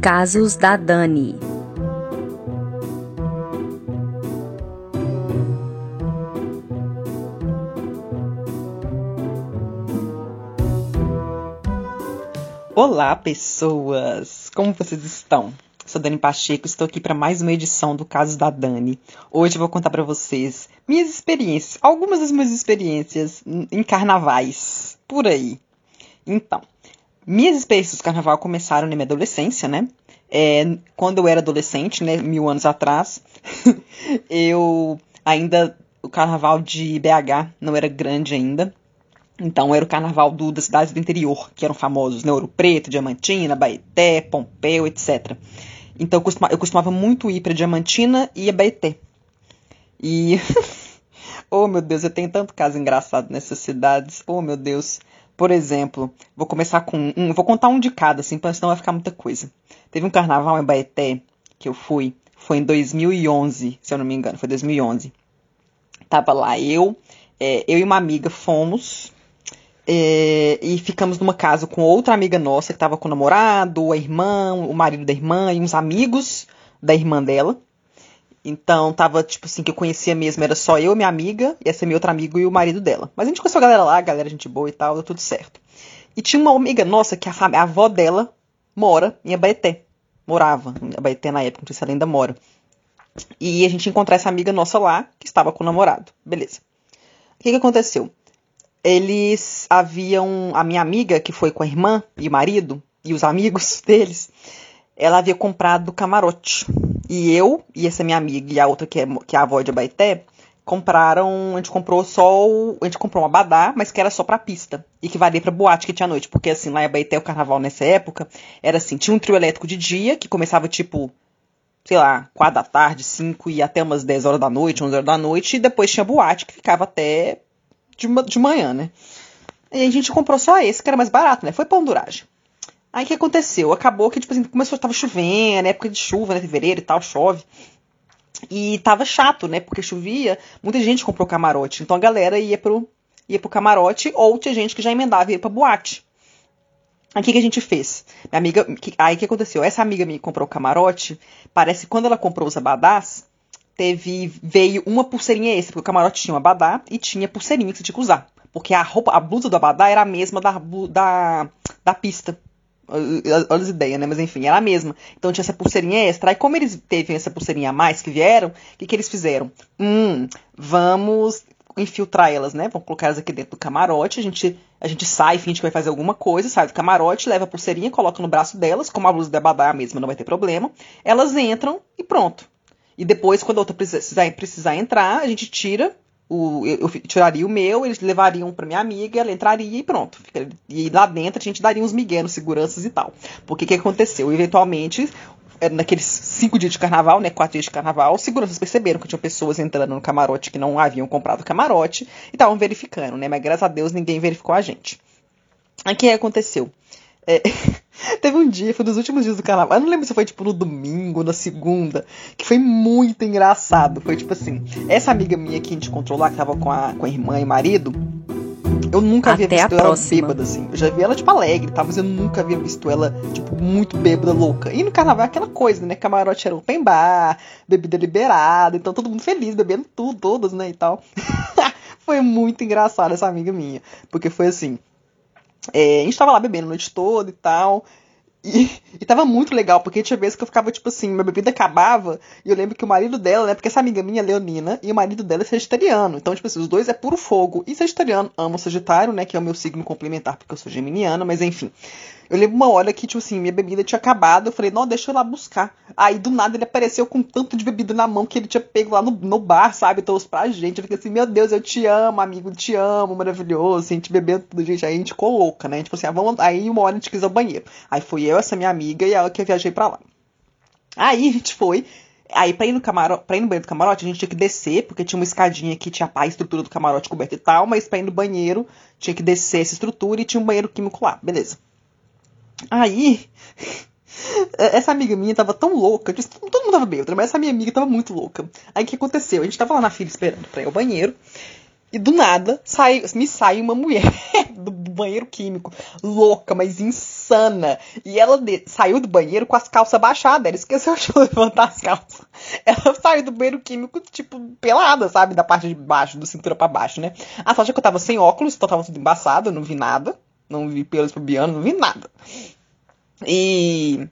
Casos da Dani. Olá, pessoas! Como vocês estão? Sou Dani Pacheco, estou aqui para mais uma edição do Casos da Dani. Hoje eu vou contar para vocês minhas experiências, algumas das minhas experiências em carnavais, por aí. Então, minhas experiências do carnaval começaram na minha adolescência, né? É, quando eu era adolescente, né, mil anos atrás, eu ainda o carnaval de BH não era grande ainda. Então era o carnaval do, das cidades do interior, que eram famosos, né? Ouro Preto, Diamantina, Baeté, Pompeu, etc. Então eu costumava, eu costumava muito ir para Diamantina e Abaeté. E. oh meu Deus, eu tenho tanto caso engraçado nessas cidades. Oh meu Deus. Por exemplo, vou começar com um. Vou contar um de cada, assim, senão vai ficar muita coisa. Teve um carnaval em Baeté que eu fui. Foi em 2011, se eu não me engano. Foi 2011. Tava lá eu, é, eu e uma amiga fomos é, e ficamos numa casa com outra amiga nossa que estava com o namorado, a irmã, o marido da irmã e uns amigos da irmã dela. Então tava, tipo assim, que eu conhecia mesmo, era só eu, minha amiga, e esse meu outro amigo e o marido dela. Mas a gente conheceu a galera lá, a galera gente boa e tal, deu tudo certo. E tinha uma amiga nossa que a, a avó dela mora em Abaeté. Morava em Abaeté na época, não sei se ela ainda mora. E a gente encontrou essa amiga nossa lá, que estava com o namorado. Beleza. O que, que aconteceu? eles haviam. A minha amiga, que foi com a irmã e o marido, e os amigos deles, ela havia comprado camarote. E eu, e essa minha amiga, e a outra que é, que é a avó de Abaeté, compraram. A gente comprou só. O, a gente comprou um abadá, mas que era só pra pista. E que valia pra boate que tinha à noite. Porque assim, lá em Abaeté, o carnaval nessa época, era assim: tinha um trio elétrico de dia, que começava tipo sei lá, 4 da tarde, 5 e até umas 10 horas da noite, 11 horas da noite, e depois tinha boate que ficava até de, de manhã, né? E a gente comprou só esse, que era mais barato, né? Foi panduragem. Aí o que aconteceu? Acabou que, tipo assim, começou, tava chovendo, época de chuva, né? Fevereiro e tal, chove. E tava chato, né? Porque chovia, muita gente comprou camarote. Então a galera ia pro, ia pro camarote, ou tinha gente que já emendava e ia pra boate. Aí o que, que a gente fez? Minha amiga. Que, aí o que aconteceu? Essa amiga minha comprou o camarote. Parece que quando ela comprou os abadás, teve veio uma pulseirinha extra, porque o camarote tinha um abadá e tinha pulseirinha que você tinha que usar. Porque a roupa, a blusa do abadá era a mesma da, da, da pista. Olha as ideias, né? Mas enfim, era a mesma. Então tinha essa pulseirinha extra. Aí como eles teve essa pulseirinha a mais que vieram, o que, que eles fizeram? Hum, vamos infiltrar elas, né? Vamos colocar elas aqui dentro do camarote. A gente, a gente sai, finge que vai fazer alguma coisa, sai do camarote, leva a pulseirinha, coloca no braço delas, como a blusa do abadá é a mesma, não vai ter problema. Elas entram e pronto. E depois, quando a outra precisar, precisar entrar, a gente tira. O, eu, eu tiraria o meu, eles levariam para minha amiga, ela entraria e pronto. E lá dentro a gente daria uns miguenos, seguranças e tal. Porque o que aconteceu? Eventualmente, é, naqueles cinco dias de carnaval, né, quatro dias de carnaval, os seguranças perceberam que tinham pessoas entrando no camarote que não haviam comprado camarote e estavam verificando, né, mas graças a Deus ninguém verificou a gente. O que aconteceu? É, teve um dia, foi nos últimos dias do carnaval. Eu não lembro se foi tipo no domingo, na segunda, que foi muito engraçado. Foi tipo assim: essa amiga minha que a gente encontrou lá, que tava com a, com a irmã e marido, eu nunca Até havia visto ela bêbada, assim. Eu já vi ela, tipo, alegre, tá? Mas eu nunca havia visto ela, tipo, muito bêbada, louca. E no carnaval é aquela coisa, né? Camarote era open bar, bebida liberada, então todo mundo feliz, bebendo tudo, todas, né? E tal. foi muito engraçado essa amiga minha. Porque foi assim. É, a gente tava lá bebendo a noite toda e tal. E, e tava muito legal, porque tinha vezes que eu ficava, tipo assim, minha bebida acabava, e eu lembro que o marido dela, né, porque essa amiga minha, Leonina, e o marido dela é sagitariano. Então, tipo assim, os dois é puro fogo. E sagitariano ama o sagitário, né, que é o meu signo complementar, porque eu sou geminiana, mas enfim. Eu lembro uma hora que, tipo assim, minha bebida tinha acabado. Eu falei, não, deixa eu ir lá buscar. Aí do nada ele apareceu com tanto de bebida na mão que ele tinha pego lá no, no bar, sabe? Trouxe pra gente. Eu fiquei assim, meu Deus, eu te amo, amigo, te amo, maravilhoso. A gente bebendo tudo, gente. Aí a gente coloca, né? Tipo assim, ah, vamos... aí uma hora a gente quis ao banheiro. Aí fui eu, essa minha amiga e ela que eu viajei pra lá. Aí a gente foi. Aí, pra ir, no camarote, pra ir no banheiro do camarote, a gente tinha que descer, porque tinha uma escadinha que tinha a estrutura do camarote coberta e tal, mas pra ir no banheiro, tinha que descer essa estrutura e tinha um banheiro químico lá. Beleza. Aí, essa amiga minha tava tão louca, todo mundo tava bêbado, mas essa minha amiga tava muito louca. Aí o que aconteceu? A gente tava lá na fila esperando pra ir ao banheiro, e do nada sai, me sai uma mulher do, banheiro químico, louca, mas insana. E ela de... saiu do banheiro com as calças baixadas, ela esqueceu de levantar as calças. Ela saiu do banheiro químico, tipo, pelada, sabe? Da parte de baixo, do cintura para baixo, né? A sorte é que eu tava sem óculos, então tava tudo embaçado, eu não vi nada. Não vi pelos pubianos, não vi nada. E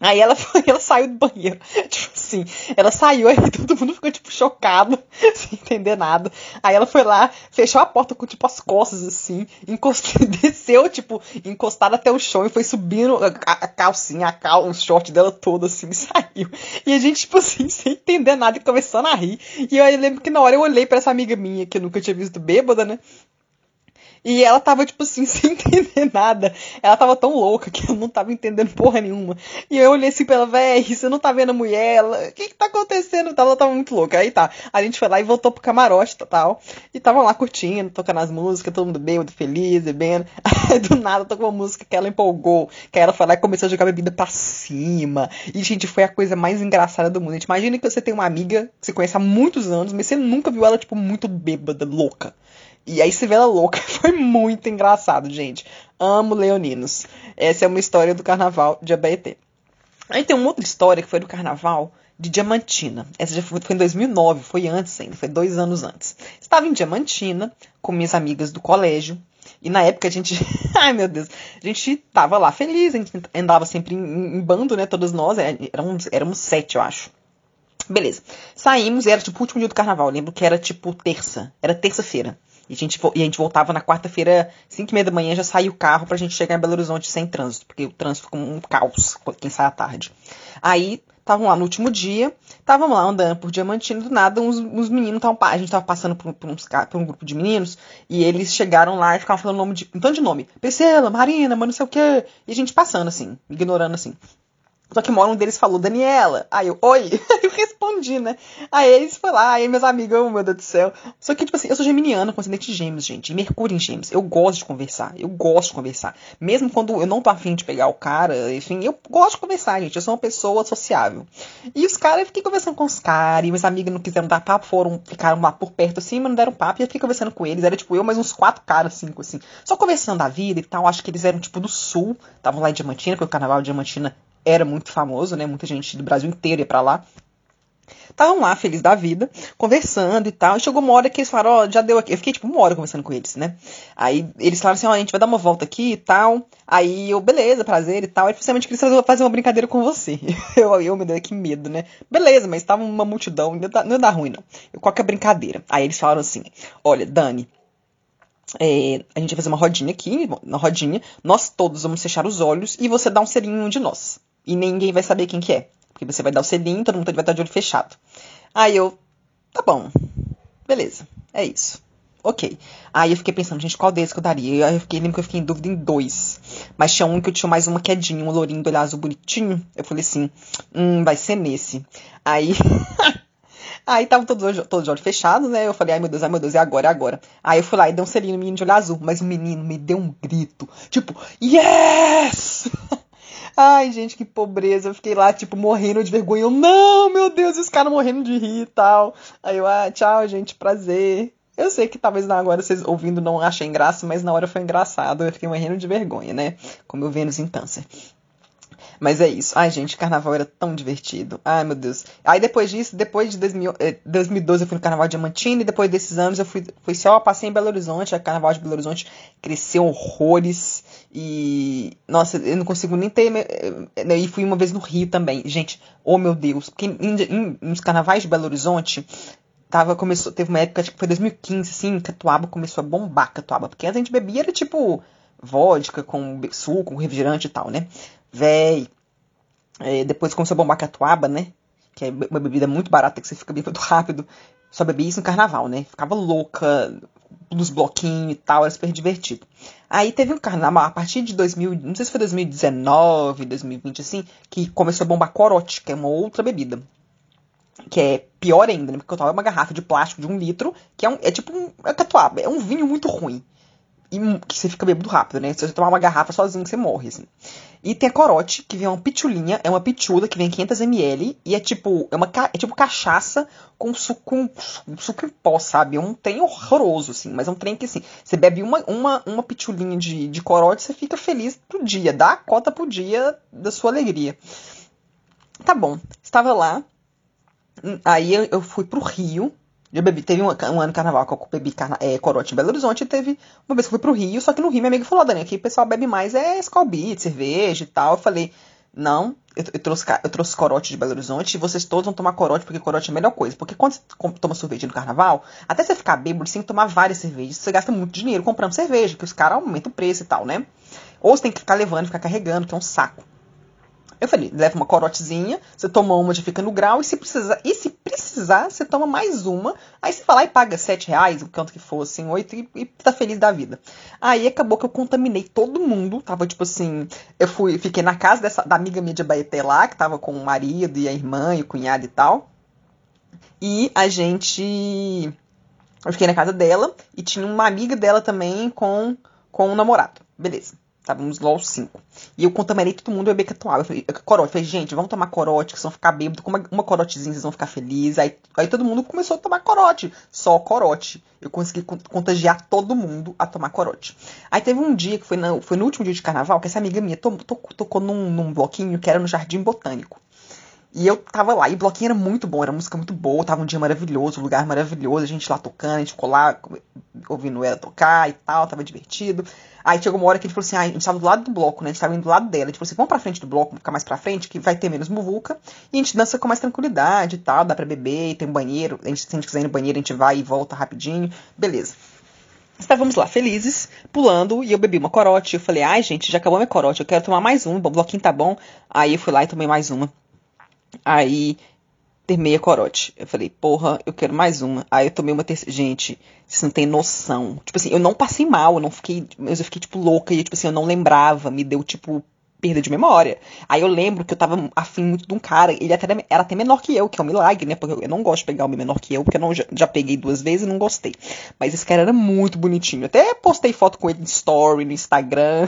Aí ela foi, ela saiu do banheiro. Tipo assim, ela saiu, aí todo mundo ficou, tipo, chocado, sem entender nada. Aí ela foi lá, fechou a porta com, tipo, as costas, assim, encostou, desceu, tipo, encostada até o chão e foi subindo a, a calcinha, a cal, o short dela todo, assim, saiu. E a gente, tipo assim, sem entender nada e começando a rir. E eu lembro que na hora eu olhei para essa amiga minha, que eu nunca tinha visto bêbada, né? E ela tava, tipo assim, sem entender nada. Ela tava tão louca que eu não tava entendendo porra nenhuma. E eu olhei assim pra ela, véi, você não tá vendo a mulher? O que que tá acontecendo? Ela tava muito louca. Aí tá, a gente foi lá e voltou pro camarote e tal. E tava lá curtindo, tocando as músicas, todo mundo bêbado, feliz, bebendo. Aí do nada tocou uma música que ela empolgou. Que ela foi lá e começou a jogar bebida pra cima. E, gente, foi a coisa mais engraçada do mundo. Gente, imagina que você tem uma amiga que você conhece há muitos anos, mas você nunca viu ela, tipo, muito bêbada, louca. E aí se vê ela louca. Foi muito engraçado, gente. Amo leoninos. Essa é uma história do carnaval de Abaeté. Aí tem uma outra história que foi do carnaval de Diamantina. Essa já foi, foi em 2009, foi antes ainda, foi dois anos antes. Estava em Diamantina com minhas amigas do colégio. E na época a gente. Ai meu Deus. A gente tava lá feliz, a gente andava sempre em, em bando, né? Todos nós. Éramos, éramos sete, eu acho. Beleza. Saímos, era tipo o último dia do carnaval. Lembro que era tipo terça. Era terça-feira. E a gente, e a gente voltava na quarta-feira, 5 e meia da manhã, já saía o carro pra gente chegar em Belo Horizonte sem trânsito, porque o trânsito ficou um caos quem sai à tarde. Aí, estavam lá no último dia, estavam lá andando por Diamantino, do nada, uns, uns meninos estavam. A gente tava passando por, por, uns, por um grupo de meninos, e eles chegaram lá e ficavam falando nome de, um tanto de nome. Priscila, Marina, mas não sei o quê. E a gente passando assim, ignorando assim. Só que um deles falou, Daniela. Aí eu, oi? eu respondi, né? Aí eles lá, aí meus amigos, oh, meu Deus do céu. Só que, tipo assim, eu sou geminiana com acidente de gêmeos, gente. Mercúrio em gêmeos. Eu gosto de conversar. Eu gosto de conversar. Mesmo quando eu não tô afim de pegar o cara, enfim, eu gosto de conversar, gente. Eu sou uma pessoa sociável. E os caras, eu fiquei conversando com os caras, e meus amigos não quiseram dar papo, foram, ficaram lá por perto assim, mas não deram papo, e eu fiquei conversando com eles. Era tipo eu, mais uns quatro caras, cinco, assim. Só conversando da vida e tal. Acho que eles eram, tipo, do sul. Estavam lá em Diamantina, porque o carnaval de Diamantina era muito famoso, né? Muita gente do Brasil inteiro ia pra lá. Estavam lá, feliz da vida, conversando e tal. E chegou uma hora que eles falaram, ó, oh, já deu aqui. Eu fiquei tipo uma hora conversando com eles, né? Aí eles falaram assim, ó, oh, a gente vai dar uma volta aqui e tal. Aí eu, beleza, prazer e tal. Aí principalmente queria fazer uma brincadeira com você. eu, eu, me dei que medo, né? Beleza, mas tava uma multidão, não ia dar, ruim, não. Qual que é a brincadeira? Aí eles falaram assim, olha, Dani, é, a gente vai fazer uma rodinha aqui, na rodinha, nós todos vamos fechar os olhos e você dá um selinho em um de nós. E ninguém vai saber quem que é. Porque você vai dar o selinho, todo mundo vai estar de olho fechado. Aí eu, tá bom, beleza, é isso. Ok. Aí eu fiquei pensando, gente, qual deles que eu daria? Aí eu fiquei, lembro que eu fiquei em dúvida em dois. Mas tinha um que eu tinha mais uma quedinha, um lourinho do olho azul bonitinho. Eu falei assim, hum, vai ser nesse. Aí. Aí tava todos, todos de olho fechado, né? Eu falei, ai meu Deus, ai meu Deus, é agora, é agora. Aí eu fui lá e dei um selinho no menino de olho azul. Mas o menino me deu um grito, tipo, yes! Ai, gente, que pobreza. Eu fiquei lá, tipo, morrendo de vergonha. Eu, não, meu Deus, os caras morrendo de rir e tal. Aí eu, ah, tchau, gente, prazer. Eu sei que talvez agora vocês ouvindo não achem graça, mas na hora foi engraçado. Eu fiquei morrendo de vergonha, né? Como eu Vênus em câncer. Mas é isso. Ai, gente, carnaval era tão divertido. Ai, meu Deus. Aí depois disso, depois de 2000, eh, 2012 eu fui no Carnaval de Diamantino e depois desses anos eu fui, fui só, passei em Belo Horizonte, a Carnaval de Belo Horizonte cresceu horrores e... Nossa, eu não consigo nem ter... Eh, e fui uma vez no Rio também. Gente, oh meu Deus. Porque em, em, nos Carnavais de Belo Horizonte, tava, começou, teve uma época, acho que foi 2015, assim, Catuaba começou a bombar Catuaba. Porque antes a gente bebia, era tipo vodka com suco, com refrigerante e tal, né? Véi. É, depois começou a bombar catuaba, né? Que é uma bebida muito barata que você fica bebendo rápido. Só bebia isso no carnaval, né? Ficava louca nos bloquinhos e tal, era super divertido. Aí teve um carnaval a partir de 2000, não sei se foi 2019, 2020 assim, que começou a bombar corote, que é uma outra bebida. Que é pior ainda, né? Porque eu tava uma garrafa de plástico de um litro, que é, um, é tipo um é catuaba, é um vinho muito ruim. E que você fica bêbado rápido, né? Se você tomar uma garrafa sozinho, você morre, assim. E tem a corote, que vem uma pitulinha, é uma pitula que vem 500ml e é tipo, é uma é tipo cachaça com suco, com suco em pó, sabe? É um trem horroroso, assim, mas é um trem que, assim, você bebe uma, uma, uma pitulinha de, de corote, você fica feliz pro dia, dá a cota pro dia da sua alegria. Tá bom, estava lá, aí eu fui pro Rio, bebi, teve um, um ano de carnaval que eu bebi carna, é, corote em Belo Horizonte e teve uma vez que eu fui pro Rio, só que no Rio minha amiga falou, Dani, aqui o pessoal bebe mais é Beat, cerveja e tal. Eu falei, não, eu, eu, trouxe, eu trouxe corote de Belo Horizonte e vocês todos vão tomar corote porque corote é a melhor coisa. Porque quando você toma sorvete no carnaval, até você ficar bêbado, você tem que tomar várias cervejas. Você gasta muito dinheiro comprando cerveja, que os caras aumentam o preço e tal, né? Ou você tem que ficar levando, ficar carregando, que é um saco. Eu falei, leva uma corotezinha, você toma uma, já fica no grau, e se precisar, e se precisar, você toma mais uma, aí você vai lá e paga sete reais, o quanto que fosse, assim, oito, e, e tá feliz da vida. Aí acabou que eu contaminei todo mundo, tava tipo assim, eu fui, fiquei na casa dessa, da amiga minha de Baeté lá, que tava com o marido e a irmã e o cunhado e tal, e a gente, eu fiquei na casa dela, e tinha uma amiga dela também com, com um namorado, beleza. Estávamos os cinco. E eu contaminei todo mundo, eu bebi catuaba. Eu falei, corote. Eu falei, gente, vamos tomar corote, que vocês vão ficar bêbados. Com uma, uma corotezinha, vocês vão ficar felizes. Aí, aí todo mundo começou a tomar corote. Só corote. Eu consegui contagiar todo mundo a tomar corote. Aí teve um dia, que foi no, foi no último dia de carnaval, que essa amiga minha to, to, tocou num, num bloquinho que era no Jardim Botânico. E eu tava lá, e o bloquinho era muito bom, era música muito boa, tava um dia maravilhoso, um lugar maravilhoso, a gente lá tocando, a gente ficou lá ouvindo ela tocar e tal, tava divertido. Aí chegou uma hora que ele falou assim, ah, a gente tava do lado do bloco, né? A gente tava indo do lado dela. A gente falou assim, vamos pra frente do bloco, ficar mais pra frente, que vai ter menos muvuca. E a gente dança com mais tranquilidade e tal, dá pra beber, tem um banheiro. A gente, se a gente quiser ir no banheiro, a gente vai e volta rapidinho. Beleza. Estávamos lá felizes, pulando, e eu bebi uma corote. Eu falei, ai gente, já acabou minha corote, eu quero tomar mais uma, o bloquinho tá bom. Aí eu fui lá e tomei mais uma. Aí terminei a corote. Eu falei, porra, eu quero mais uma. Aí eu tomei uma terceira. Gente, vocês não tem noção. Tipo assim, eu não passei mal, eu não fiquei. Eu fiquei, tipo, louca e, tipo assim, eu não lembrava. Me deu, tipo, perda de memória. Aí eu lembro que eu tava afim muito de um cara. Ele até era até menor que eu, que é um milagre, né? Porque eu não gosto de pegar homem menor que eu, porque eu não, já, já peguei duas vezes e não gostei. Mas esse cara era muito bonitinho. Até postei foto com ele no story, no Instagram.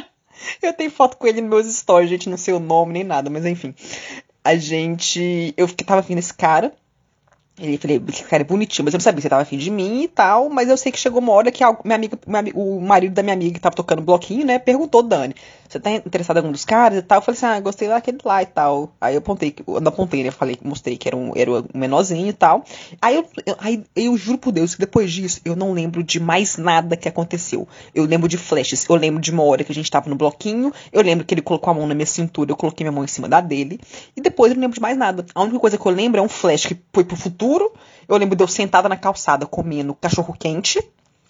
eu tenho foto com ele nos meus stories, gente, não sei o nome nem nada, mas enfim a gente. Eu tava afim desse cara. Ele falei, esse cara é bonitinho, mas eu não sabia se ele tava afim de mim e tal. Mas eu sei que chegou uma hora que minha amiga, minha, o marido da minha amiga que tava tocando bloquinho, né, perguntou, Dani, você tá interessado em algum dos caras e tal? Eu falei assim, ah, gostei daquele lá e tal. Aí eu apontei, eu não apontei, né? Falei, mostrei que era um, era um menorzinho e tal. Aí eu, eu, aí eu juro por Deus que depois disso eu não lembro de mais nada que aconteceu. Eu lembro de flashes, eu lembro de uma hora que a gente tava no bloquinho, eu lembro que ele colocou a mão na minha cintura, eu coloquei minha mão em cima da dele. E depois eu não lembro de mais nada. A única coisa que eu lembro é um flash que foi pro futuro eu lembro de eu sentada na calçada comendo cachorro quente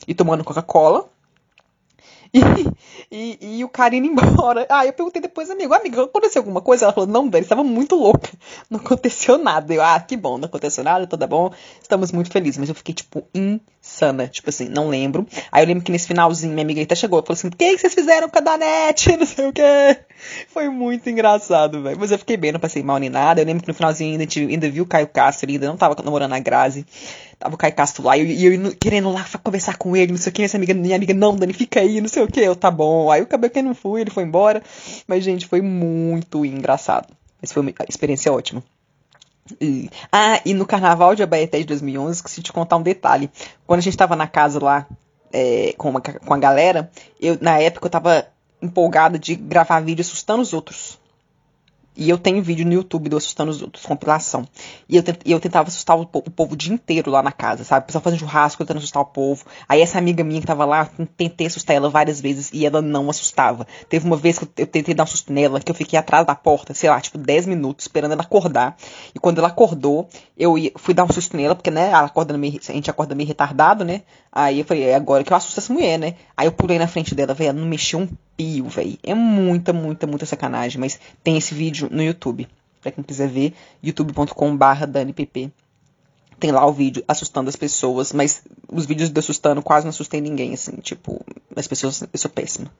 e tomando Coca-Cola. E, e, e, o cara indo embora. Ah, eu perguntei depois, amigo, amiga, aconteceu alguma coisa? Ela falou, não, Dani, estava muito louca. Não aconteceu nada. Eu, ah, que bom, não aconteceu nada, tudo bom. Estamos muito felizes. Mas eu fiquei, tipo, insana. Tipo assim, não lembro. Aí eu lembro que nesse finalzinho, minha amiga até chegou. Falou assim, o que, que vocês fizeram com a Danete? Não sei o quê. Foi muito engraçado, velho. Mas eu fiquei bem, não passei mal nem nada. Eu lembro que no finalzinho ainda, ainda viu o Caio Castro, ainda não tava namorando a Grazi. Tava o Caio Castro lá, e eu, eu, querendo lá conversar com ele, não sei o que, essa amiga, minha amiga, não, Dani, fica aí, não sei o que, eu, tá bom. Aí eu acabei que não fui, ele foi embora. Mas, gente, foi muito engraçado. Mas foi uma experiência ótima. Ah, e no carnaval de Abaeté de 2011, esqueci de contar um detalhe. Quando a gente tava na casa lá, é, com, uma, com a galera, eu, na época eu tava empolgada de gravar vídeo assustando os outros. E eu tenho vídeo no YouTube do Assustando os Outros, compilação. E eu, tent, eu tentava assustar o, o, povo o dia inteiro lá na casa, sabe? O pessoal fazendo churrasco, tentando assustar o povo. Aí essa amiga minha que tava lá, tentei assustar ela várias vezes e ela não assustava. Teve uma vez que eu, tentei dar um susto nela, que eu fiquei atrás da porta, sei lá, tipo 10 minutos, esperando ela acordar. E quando ela acordou, eu fui dar um susto nela, porque, né, ela acorda meio, a gente acorda meio retardado, né? Aí eu falei, é agora que eu assusto essa mulher, né? Aí eu pulei na frente dela, velho, não mexeu um pio, velho. É muita, muita, muita sacanagem, mas tem esse vídeo no YouTube. Pra quem quiser ver, youtube.com.br DaniPP. Tem lá o vídeo assustando as pessoas, mas os vídeos de assustando quase não assustei ninguém, assim, tipo, as pessoas, eu sou péssima.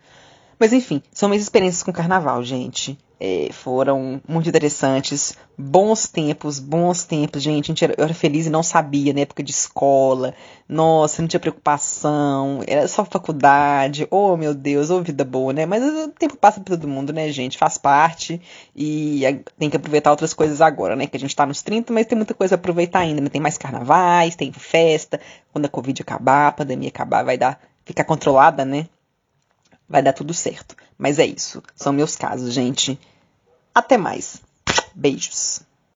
Mas enfim, são minhas experiências com carnaval, gente. é, foram muito interessantes. Bons tempos, bons tempos, gente. Gente era, eu era feliz e não sabia, na época de escola. Nossa, não tinha preocupação. Era só faculdade. Oh, meu Deus, oh, vida boa, né? Mas o tempo passa pra todo mundo, né, gente? Faz parte. E tem que aproveitar outras coisas agora, né? Que a gente tá nos 30, mas tem muita coisa a aproveitar ainda. Né? Tem mais carnavais, tem festa. Quando a Covid acabar, a pandemia acabar, vai dar. Ficar controlada, né? Vai dar tudo certo. Mas é isso. São meus casos, gente. Até mais. Beijos.